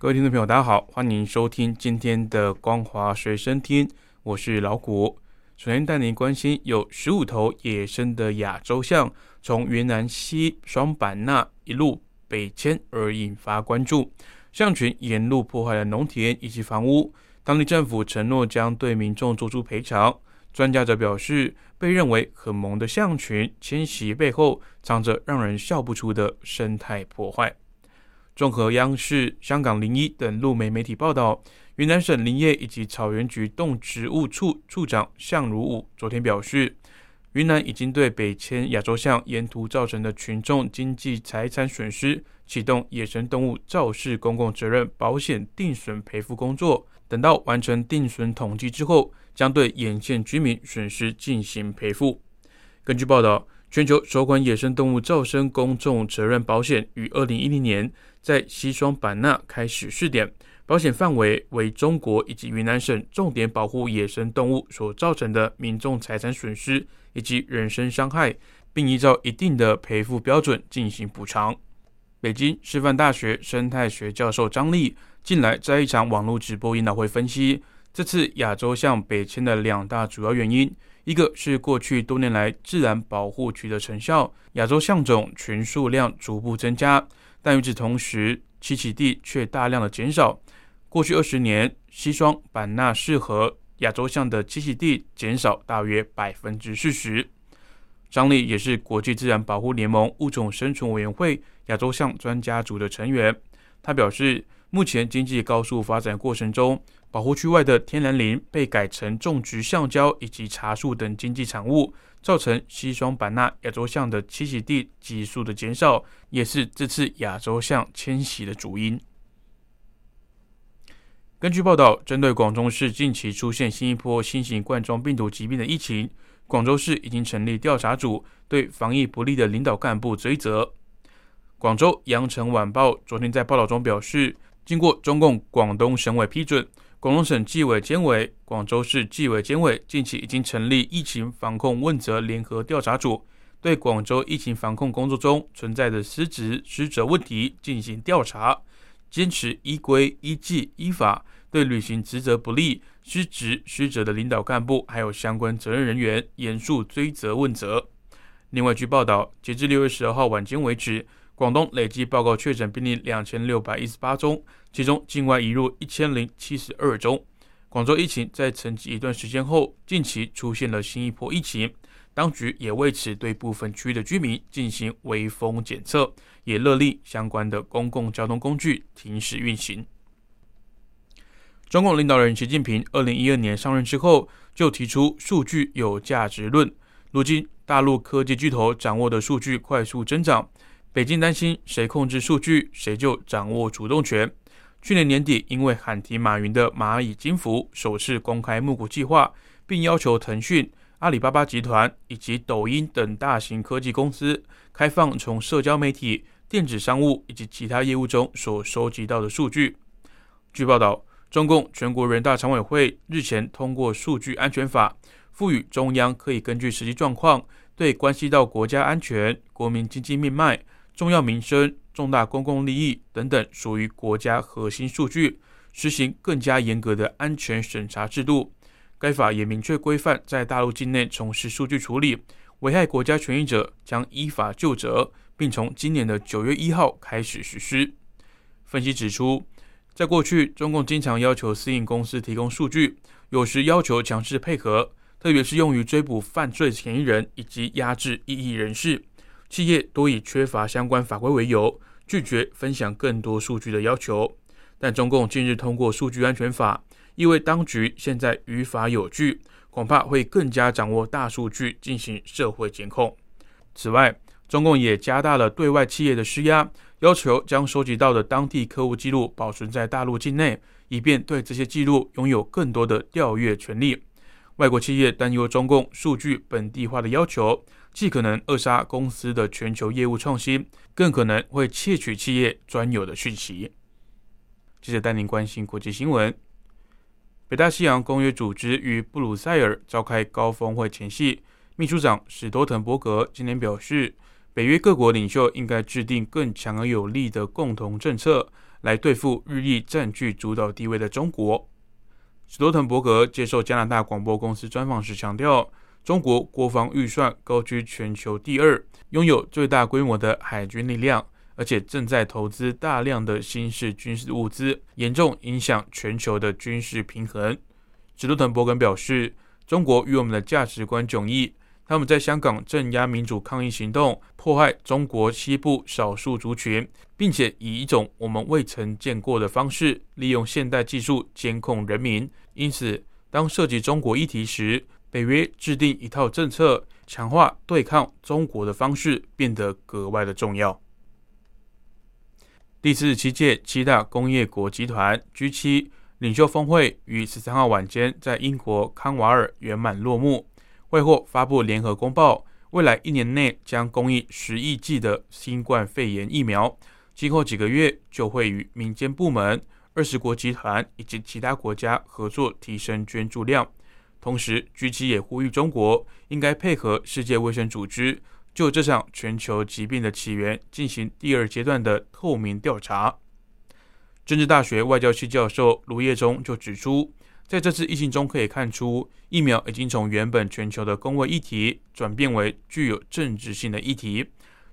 各位听众朋友，大家好，欢迎收听今天的《光华随身听》，我是老谷。首先带您关心，有十五头野生的亚洲象从云南西双版纳一路北迁而引发关注。象群沿路破坏了农田以及房屋，当地政府承诺将对民众做出赔偿。专家则表示，被认为很萌的象群迁徙背后藏着让人笑不出的生态破坏。综合央视、香港零一等路媒媒体报道，云南省林业以及草原局动植物处处长向如武昨天表示，云南已经对北迁亚洲象沿途造成的群众经济财产损失，启动野生动物肇事公共责任保险定损赔付工作。等到完成定损统计之后，将对沿线居民损失进行赔付。根据报道。全球首款野生动物噪声公众责任保险于二零一零年在西双版纳开始试点，保险范围为中国以及云南省重点保护野生动物所造成的民众财产损失以及人身伤害，并依照一定的赔付标准进行补偿。北京师范大学生态学教授张力近来在一场网络直播研讨会分析，这次亚洲象北迁的两大主要原因。一个是过去多年来自然保护取得成效，亚洲象种群数量逐步增加，但与此同时，栖息地却大量的减少。过去二十年，西双版纳适合亚洲象的栖息地减少大约百分之四十。张力也是国际自然保护联盟物种生存委员会亚洲象专家组的成员，他表示，目前经济高速发展过程中。保护区外的天然林被改成种植橡胶以及茶树等经济产物，造成西双版纳亚洲象的栖息地急速的减少，也是这次亚洲象迁徙的主因。根据报道，针对广州市近期出现新一波新型冠状病毒疾病的疫情，广州市已经成立调查组，对防疫不力的领导干部追责。广州羊城晚报昨天在报道中表示，经过中共广东省委批准。广东省纪委监委、广州市纪委监委近期已经成立疫情防控问责联合调查组，对广州疫情防控工作中存在的失职失责问题进行调查，坚持依规依纪依法对履行职责不力、失职失责的领导干部还有相关责任人员严肃追责问责。另外，据报道，截至六月十二号晚间为止。广东累计报告确诊病例两千六百一十八宗，其中境外移入一千零七十二宗。广州疫情在沉寂一段时间后，近期出现了新一波疫情，当局也为此对部分区域的居民进行微风检测，也勒令相关的公共交通工具停驶运行。中共领导人习近平二零一二年上任之后，就提出数据有价值论。如今，大陆科技巨头掌握的数据快速增长。北京担心谁控制数据，谁就掌握主动权。去年年底，因为喊停马云的蚂蚁金服首次公开募股计划，并要求腾讯、阿里巴巴集团以及抖音等大型科技公司开放从社交媒体、电子商务以及其他业务中所收集到的数据。据报道，中共全国人大常委会日前通过《数据安全法》，赋予中央可以根据实际状况，对关系到国家安全、国民经济命脉。重要民生、重大公共利益等等，属于国家核心数据，实行更加严格的安全审查制度。该法也明确规范，在大陆境内从事数据处理、危害国家权益者，将依法就责，并从今年的九月一号开始实施。分析指出，在过去，中共经常要求私营公司提供数据，有时要求强制配合，特别是用于追捕犯罪嫌疑人以及压制异议人士。企业多以缺乏相关法规为由，拒绝分享更多数据的要求。但中共近日通过数据安全法，意味当局现在于法有据，恐怕会更加掌握大数据进行社会监控。此外，中共也加大了对外企业的施压，要求将收集到的当地客户记录保存在大陆境内，以便对这些记录拥有更多的调阅权利。外国企业担忧中共数据本地化的要求，既可能扼杀公司的全球业务创新，更可能会窃取企业专有的讯息。接着带您关心国际新闻：北大西洋公约组织与布鲁塞尔召开高峰会前夕，秘书长史多滕伯格今年表示，北约各国领袖应该制定更强而有力的共同政策，来对付日益占据主导地位的中国。史多滕伯格接受加拿大广播公司专访时强调，中国国防预算高居全球第二，拥有最大规模的海军力量，而且正在投资大量的新式军事物资，严重影响全球的军事平衡。史多滕伯格表示，中国与我们的价值观迥异。他们在香港镇压民主抗议行动，迫害中国西部少数族群，并且以一种我们未曾见过的方式，利用现代技术监控人民。因此，当涉及中国议题时，北约制定一套政策，强化对抗中国的方式变得格外的重要。第四十七届七大工业国集团 G7 领袖峰会于十三号晚间在英国康瓦尔圆满落幕。会后发布联合公报，未来一年内将供应十亿剂的新冠肺炎疫苗，今后几个月就会与民间部门、二十国集团以及其他国家合作提升捐助量。同时，G7 也呼吁中国应该配合世界卫生组织，就这场全球疾病的起源进行第二阶段的透明调查。政治大学外交系教授卢业忠就指出。在这次疫情中，可以看出疫苗已经从原本全球的公卫议题转变为具有政治性的议题。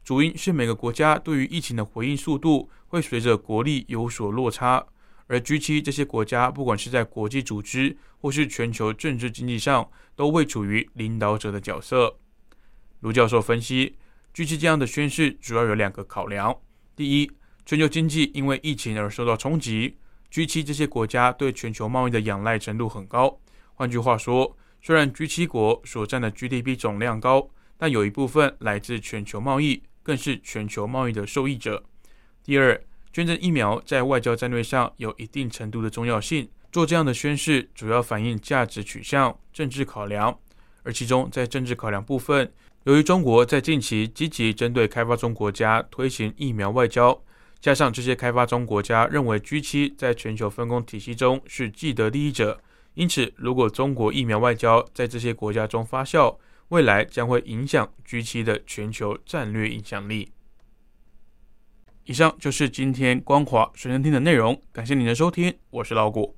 主因是每个国家对于疫情的回应速度会随着国力有所落差，而 G7 这些国家不管是在国际组织或是全球政治经济上，都未处于领导者的角色。卢教授分析，G7 这样的宣誓主要有两个考量：第一，全球经济因为疫情而受到冲击。G7 这些国家对全球贸易的仰赖程度很高。换句话说，虽然 G7 国所占的 GDP 总量高，但有一部分来自全球贸易，更是全球贸易的受益者。第二，捐赠疫苗在外交战略上有一定程度的重要性。做这样的宣示，主要反映价值取向、政治考量。而其中在政治考量部分，由于中国在近期积极针对开发中国家推行疫苗外交。加上这些开发中国家认为 G7 在全球分工体系中是既得利益者，因此如果中国疫苗外交在这些国家中发酵，未来将会影响 G7 的全球战略影响力。以上就是今天光华随身听的内容，感谢您的收听，我是老谷。